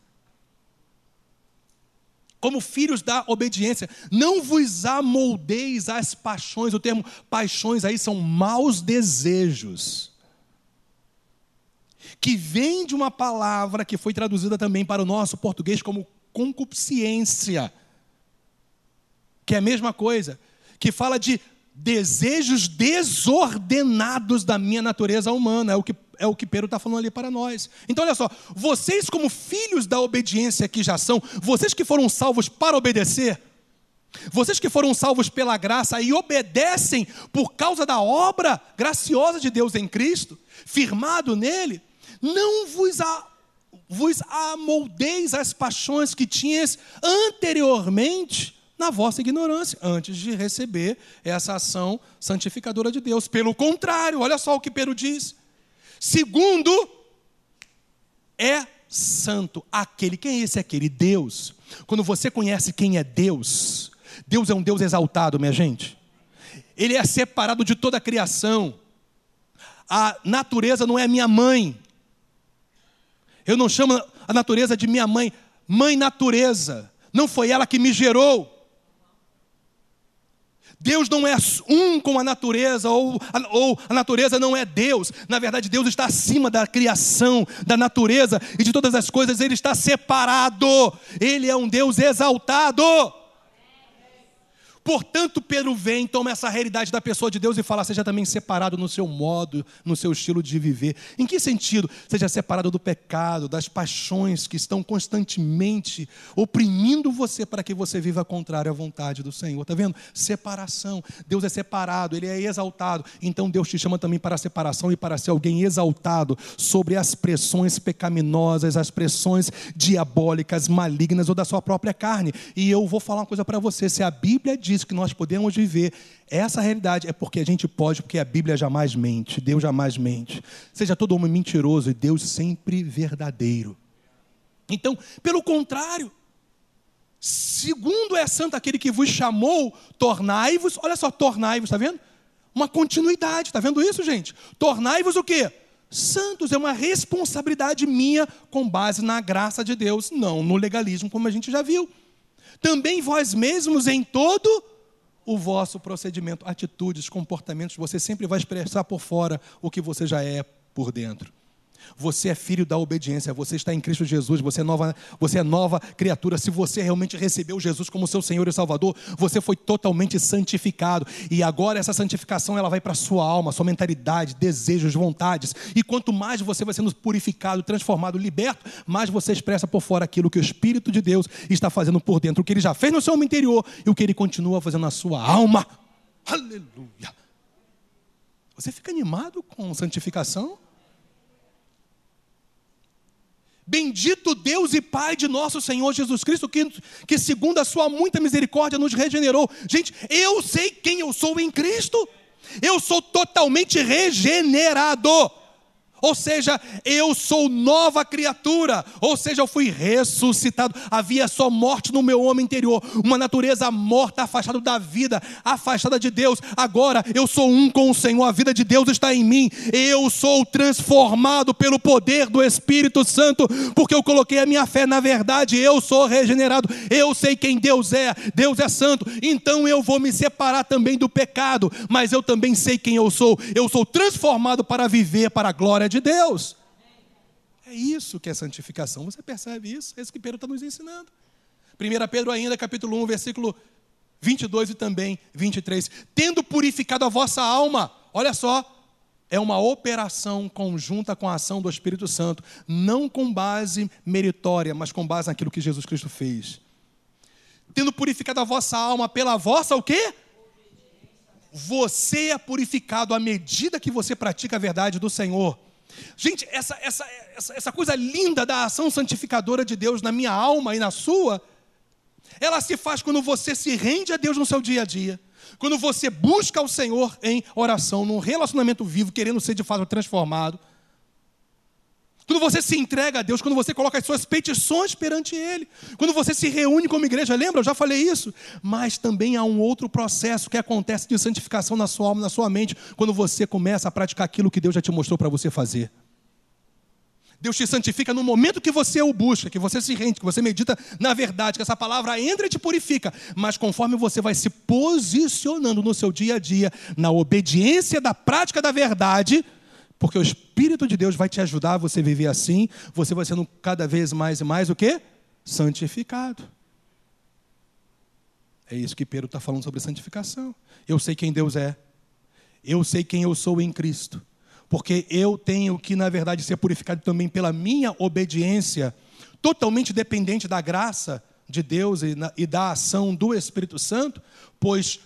como filhos da obediência. Não vos amoldeis às paixões. O termo paixões aí são maus desejos. Que vem de uma palavra que foi traduzida também para o nosso português como concupiscência. Que é a mesma coisa. Que fala de desejos desordenados da minha natureza humana. É o que é o que Pedro está falando ali para nós. Então, olha só, vocês, como filhos da obediência que já são, vocês que foram salvos para obedecer, vocês que foram salvos pela graça e obedecem por causa da obra graciosa de Deus em Cristo, firmado nele, não vos, vos amoldeis às paixões que tinhas anteriormente na vossa ignorância, antes de receber essa ação santificadora de Deus. Pelo contrário, olha só o que Pedro diz: Segundo, é santo aquele. Quem é esse aquele? Deus. Quando você conhece quem é Deus, Deus é um Deus exaltado, minha gente. Ele é separado de toda a criação. A natureza não é minha mãe. Eu não chamo a natureza de minha mãe, mãe natureza. Não foi ela que me gerou. Deus não é um com a natureza, ou a, ou a natureza não é Deus. Na verdade, Deus está acima da criação, da natureza e de todas as coisas, Ele está separado. Ele é um Deus exaltado. Portanto, Pedro vem, toma essa realidade da pessoa de Deus e fala: seja também separado no seu modo, no seu estilo de viver. Em que sentido? Seja separado do pecado, das paixões que estão constantemente oprimindo você para que você viva contrário à vontade do Senhor. Está vendo? Separação. Deus é separado, Ele é exaltado. Então Deus te chama também para a separação e para ser alguém exaltado sobre as pressões pecaminosas, as pressões diabólicas, malignas ou da sua própria carne. E eu vou falar uma coisa para você: se a Bíblia diz diz que nós podemos viver essa realidade, é porque a gente pode, porque a Bíblia jamais mente, Deus jamais mente. Seja todo homem mentiroso e Deus sempre verdadeiro. Então, pelo contrário, segundo é santo aquele que vos chamou, tornai-vos, olha só, tornai-vos, está vendo? Uma continuidade, está vendo isso, gente? Tornai-vos o quê? Santos é uma responsabilidade minha com base na graça de Deus, não no legalismo, como a gente já viu também vós mesmos em todo o vosso procedimento, atitudes, comportamentos, você sempre vai expressar por fora o que você já é por dentro. Você é filho da obediência, você está em Cristo Jesus, você é nova, você é nova criatura. Se você realmente recebeu Jesus como seu Senhor e Salvador, você foi totalmente santificado. E agora essa santificação ela vai para a sua alma, sua mentalidade, desejos, vontades. E quanto mais você vai sendo purificado, transformado, liberto, mais você expressa por fora aquilo que o Espírito de Deus está fazendo por dentro, o que ele já fez no seu interior e o que ele continua fazendo na sua alma. Aleluia. Você fica animado com santificação? Bendito Deus e Pai de nosso Senhor Jesus Cristo, que, que segundo a sua muita misericórdia nos regenerou. Gente, eu sei quem eu sou em Cristo. Eu sou totalmente regenerado. Ou seja, eu sou nova criatura. Ou seja, eu fui ressuscitado. Havia só morte no meu homem interior, uma natureza morta, afastada da vida, afastada de Deus. Agora eu sou um com o Senhor, a vida de Deus está em mim. Eu sou transformado pelo poder do Espírito Santo, porque eu coloquei a minha fé na verdade. Eu sou regenerado. Eu sei quem Deus é. Deus é santo. Então eu vou me separar também do pecado, mas eu também sei quem eu sou. Eu sou transformado para viver para a glória de Deus. É isso que é santificação. Você percebe isso? É isso que Pedro está nos ensinando. 1 Pedro ainda, capítulo 1, versículo 22 e também 23. Tendo purificado a vossa alma, olha só, é uma operação conjunta com a ação do Espírito Santo, não com base meritória, mas com base naquilo que Jesus Cristo fez. Tendo purificado a vossa alma pela vossa o quê? Você é purificado à medida que você pratica a verdade do Senhor. Gente, essa, essa, essa, essa coisa linda da ação santificadora de Deus na minha alma e na sua, ela se faz quando você se rende a Deus no seu dia a dia. Quando você busca o Senhor em oração, num relacionamento vivo, querendo ser de fato transformado. Quando você se entrega a Deus, quando você coloca as suas petições perante Ele, quando você se reúne como igreja, lembra? Eu já falei isso. Mas também há um outro processo que acontece de santificação na sua alma, na sua mente, quando você começa a praticar aquilo que Deus já te mostrou para você fazer. Deus te santifica no momento que você o busca, que você se rende, que você medita na verdade, que essa palavra entra e te purifica. Mas conforme você vai se posicionando no seu dia a dia, na obediência da prática da verdade, porque o Espírito de Deus vai te ajudar a você viver assim, você vai sendo cada vez mais e mais o quê? Santificado. É isso que Pedro está falando sobre santificação. Eu sei quem Deus é. Eu sei quem eu sou em Cristo. Porque eu tenho que, na verdade, ser purificado também pela minha obediência, totalmente dependente da graça de Deus e, na, e da ação do Espírito Santo, pois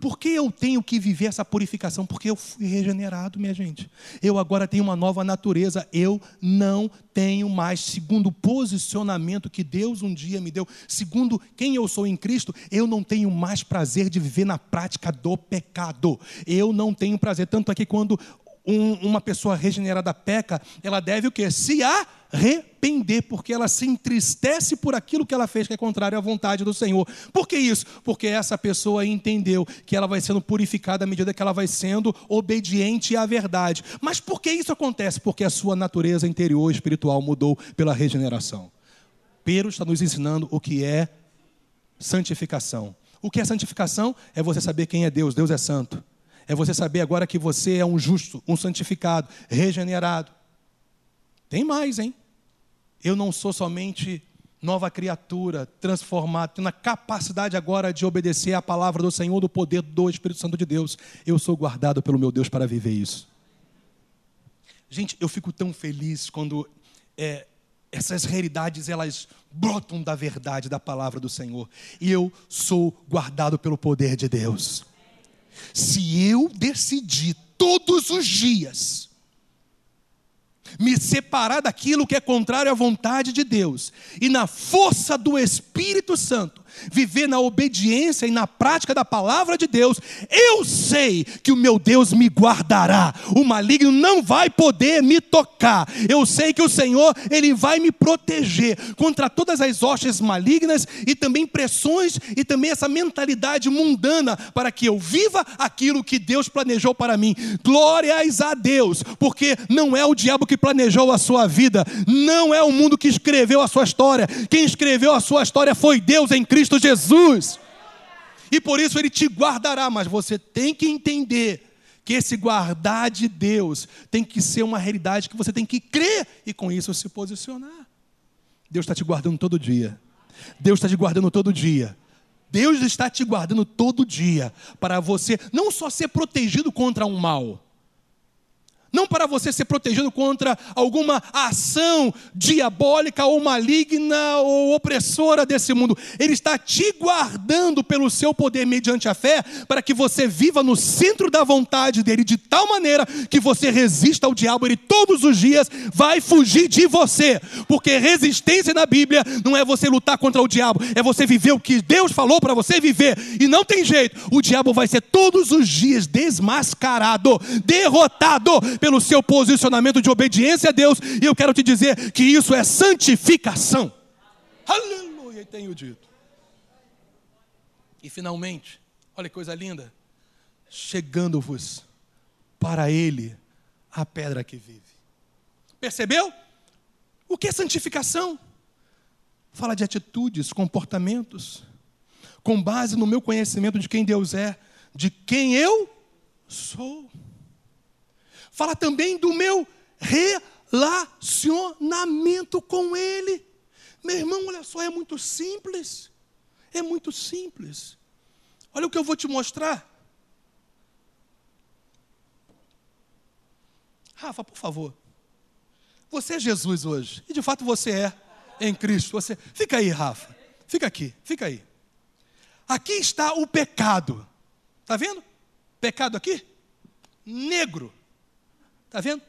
por que eu tenho que viver essa purificação? Porque eu fui regenerado, minha gente. Eu agora tenho uma nova natureza. Eu não tenho mais, segundo o posicionamento que Deus um dia me deu, segundo quem eu sou em Cristo, eu não tenho mais prazer de viver na prática do pecado. Eu não tenho prazer. Tanto é que quando um, uma pessoa regenerada peca, ela deve o quê? Se arrepender, porque ela se entristece por aquilo que ela fez que é contrário à vontade do Senhor. Por que isso? Porque essa pessoa entendeu que ela vai sendo purificada à medida que ela vai sendo obediente à verdade. Mas por que isso acontece? Porque a sua natureza interior espiritual mudou pela regeneração. Pedro está nos ensinando o que é santificação. O que é santificação? É você saber quem é Deus. Deus é santo. É você saber agora que você é um justo, um santificado, regenerado. Tem mais, hein? Eu não sou somente nova criatura, transformado, tenho a capacidade agora de obedecer à palavra do Senhor, do poder do Espírito Santo de Deus. Eu sou guardado pelo meu Deus para viver isso. Gente, eu fico tão feliz quando é, essas realidades elas brotam da verdade da palavra do Senhor. E eu sou guardado pelo poder de Deus. Se eu decidir todos os dias me separar daquilo que é contrário à vontade de Deus e na força do Espírito Santo viver na obediência e na prática da palavra de Deus, eu sei que o meu Deus me guardará. O maligno não vai poder me tocar. Eu sei que o Senhor, ele vai me proteger contra todas as hostes malignas e também pressões e também essa mentalidade mundana para que eu viva aquilo que Deus planejou para mim. Glórias a Deus, porque não é o diabo que planejou a sua vida, não é o mundo que escreveu a sua história. Quem escreveu a sua história foi Deus em Cristo Cristo Jesus. E por isso ele te guardará, mas você tem que entender que esse guardar de Deus tem que ser uma realidade que você tem que crer e com isso se posicionar. Deus está te guardando todo dia. Deus está te guardando todo dia. Deus está te guardando todo dia para você não só ser protegido contra um mal, não para você ser protegido contra alguma ação diabólica ou maligna ou opressora desse mundo. Ele está te guardando pelo seu poder mediante a fé, para que você viva no centro da vontade dele, de tal maneira que você resista ao diabo. Ele todos os dias vai fugir de você, porque resistência na Bíblia não é você lutar contra o diabo, é você viver o que Deus falou para você viver, e não tem jeito, o diabo vai ser todos os dias desmascarado, derrotado pelo seu posicionamento de obediência a Deus, e eu quero te dizer que isso é santificação. Aleluia, tenho dito. E finalmente, olha que coisa linda, chegando-vos para Ele a pedra que vive. Percebeu? O que é santificação? Fala de atitudes, comportamentos, com base no meu conhecimento de quem Deus é, de quem eu sou fala também do meu relacionamento com Ele. Meu irmão, olha só, é muito simples. É muito simples. Olha o que eu vou te mostrar. Rafa, por favor. Você é Jesus hoje. E de fato você é em Cristo. Você, fica aí, Rafa. Fica aqui, fica aí. Aqui está o pecado. Está vendo? Pecado aqui? Negro. Está vendo?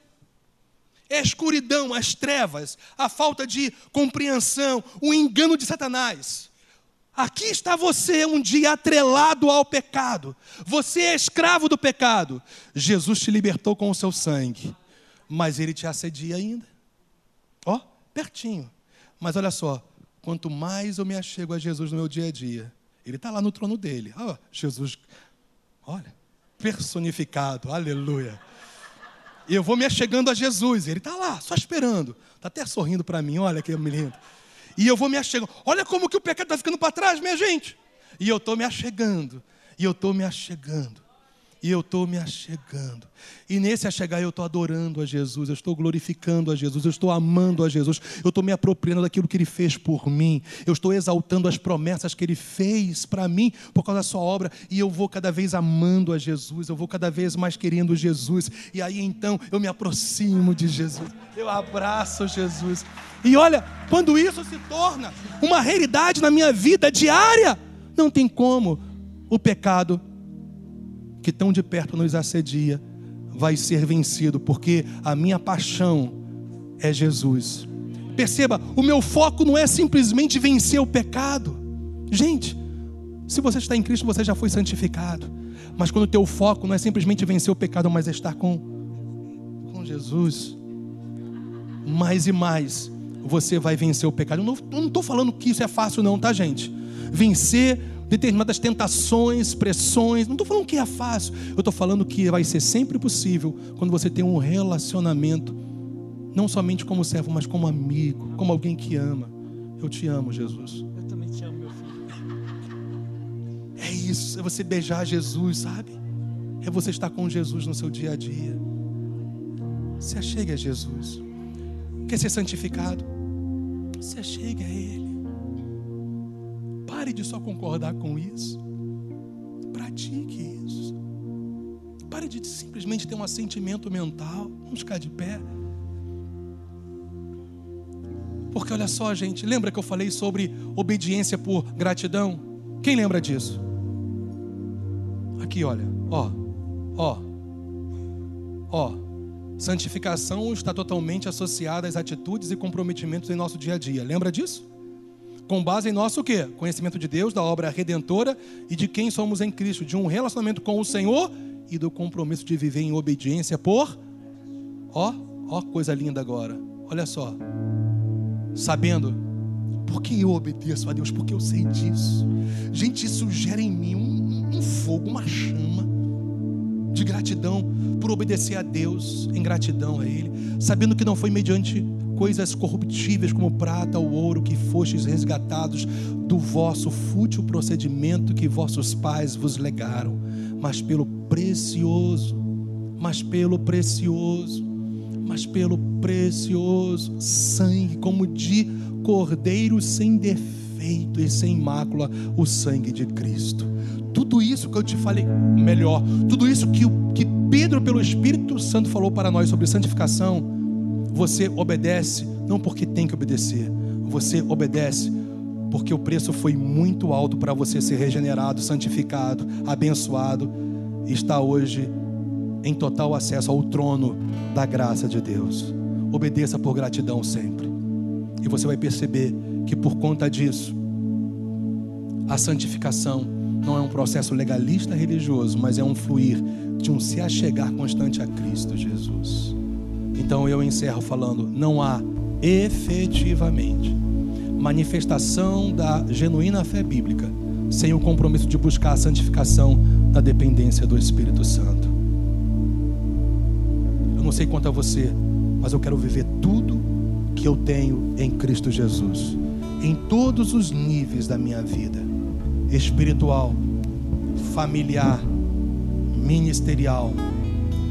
É a escuridão, as trevas, a falta de compreensão, o engano de Satanás. Aqui está você um dia atrelado ao pecado. Você é escravo do pecado. Jesus te libertou com o seu sangue, mas ele te assedia ainda. Ó, pertinho. Mas olha só, quanto mais eu me achego a Jesus no meu dia a dia, ele está lá no trono dele. Ó, Jesus, olha, personificado, aleluia. E eu vou me achegando a Jesus. Ele está lá, só esperando. Está até sorrindo para mim, olha que lindo. E eu vou me achegando. Olha como que o pecado está ficando para trás, minha gente. E eu estou me achegando. E eu estou me achegando e eu estou me achegando. E nesse achegar eu estou adorando a Jesus, eu estou glorificando a Jesus, eu estou amando a Jesus, eu estou me apropriando daquilo que Ele fez por mim, eu estou exaltando as promessas que Ele fez para mim por causa da Sua obra, e eu vou cada vez amando a Jesus, eu vou cada vez mais querendo Jesus, e aí então eu me aproximo de Jesus, eu abraço Jesus. E olha, quando isso se torna uma realidade na minha vida diária, não tem como o pecado que tão de perto nos assedia vai ser vencido, porque a minha paixão é Jesus. Perceba, o meu foco não é simplesmente vencer o pecado. Gente, se você está em Cristo, você já foi santificado. Mas quando o teu foco não é simplesmente vencer o pecado, mas é estar com, com Jesus, mais e mais você vai vencer o pecado. Eu não estou falando que isso é fácil, não, tá, gente? Vencer determinadas tentações, pressões. Não estou falando que é fácil, eu estou falando que vai ser sempre possível quando você tem um relacionamento, não somente como servo, mas como amigo, como alguém que ama. Eu te amo, Jesus. Eu também te amo, meu filho. É isso, é você beijar Jesus, sabe? É você estar com Jesus no seu dia a dia. Se achegue a Jesus. Quer ser santificado? Se achegue a Ele. Pare de só concordar com isso. Pratique isso. Pare de simplesmente ter um assentimento mental. Vamos ficar de pé. Porque olha só, gente, lembra que eu falei sobre obediência por gratidão? Quem lembra disso? Aqui, olha, ó, ó, ó. Santificação está totalmente associada às atitudes e comprometimentos em nosso dia a dia. Lembra disso? Com base em nosso o quê? Conhecimento de Deus, da obra redentora e de quem somos em Cristo, de um relacionamento com o Senhor e do compromisso de viver em obediência por ó, ó coisa linda agora. Olha só. Sabendo por que eu obedeço a Deus? Porque eu sei disso. Gente, isso gera em mim um, um fogo, uma chama de gratidão por obedecer a Deus, em gratidão a Ele, sabendo que não foi mediante coisas corruptíveis como prata ou ouro que fostes resgatados do vosso fútil procedimento que vossos pais vos legaram, mas pelo precioso, mas pelo precioso, mas pelo precioso sangue, como de cordeiro sem defeito e sem mácula, o sangue de Cristo. Tudo isso que eu te falei, melhor, tudo isso que, que Pedro, pelo Espírito Santo, falou para nós sobre santificação, você obedece não porque tem que obedecer, você obedece porque o preço foi muito alto para você ser regenerado, santificado, abençoado e está hoje em total acesso ao trono da graça de Deus. Obedeça por gratidão sempre. E você vai perceber que por conta disso, a santificação não é um processo legalista religioso, mas é um fluir de um se achegar constante a Cristo Jesus. Então eu encerro falando: não há efetivamente manifestação da genuína fé bíblica sem o compromisso de buscar a santificação na dependência do Espírito Santo. Eu não sei quanto a você, mas eu quero viver tudo que eu tenho em Cristo Jesus, em todos os níveis da minha vida espiritual, familiar, ministerial,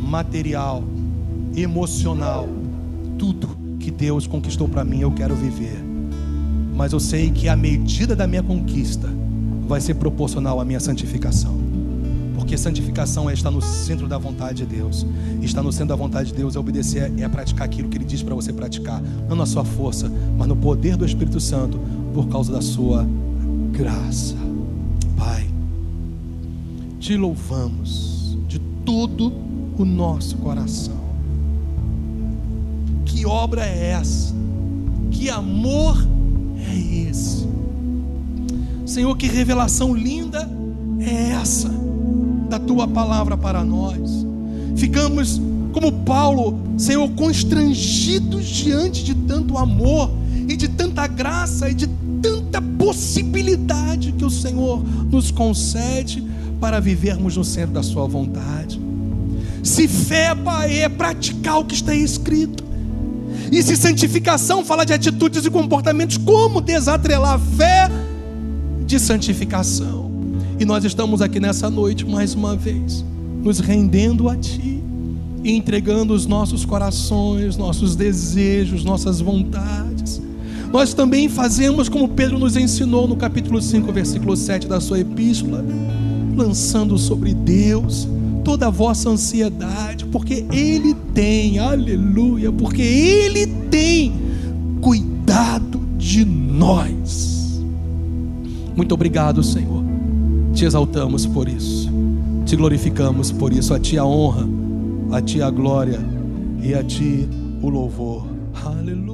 material, emocional, tudo que Deus conquistou para mim eu quero viver. Mas eu sei que a medida da minha conquista vai ser proporcional à minha santificação. Porque santificação é estar no centro da vontade de Deus. Estar no centro da vontade de Deus é obedecer, é praticar aquilo que Ele diz para você praticar. Não na sua força, mas no poder do Espírito Santo, por causa da sua graça. Pai, te louvamos de todo o nosso coração. Que obra é essa? Que amor é esse? Senhor, que revelação linda é essa da tua palavra para nós. Ficamos como Paulo, Senhor, constrangidos diante de tanto amor e de tanta graça e de tanta possibilidade que o Senhor nos concede para vivermos no centro da Sua vontade. Se fé, Pai, é praticar o que está escrito. E se santificação fala de atitudes e comportamentos, como desatrelar a fé de santificação? E nós estamos aqui nessa noite mais uma vez, nos rendendo a Ti entregando os nossos corações, nossos desejos, nossas vontades. Nós também fazemos como Pedro nos ensinou no capítulo 5, versículo 7 da sua epístola, lançando sobre Deus toda a vossa ansiedade, porque Ele tem, aleluia, porque Ele tem cuidado de nós. Muito obrigado, Senhor. Te exaltamos por isso, te glorificamos por isso. A Ti a honra, a Ti a glória e a Ti o louvor. Aleluia.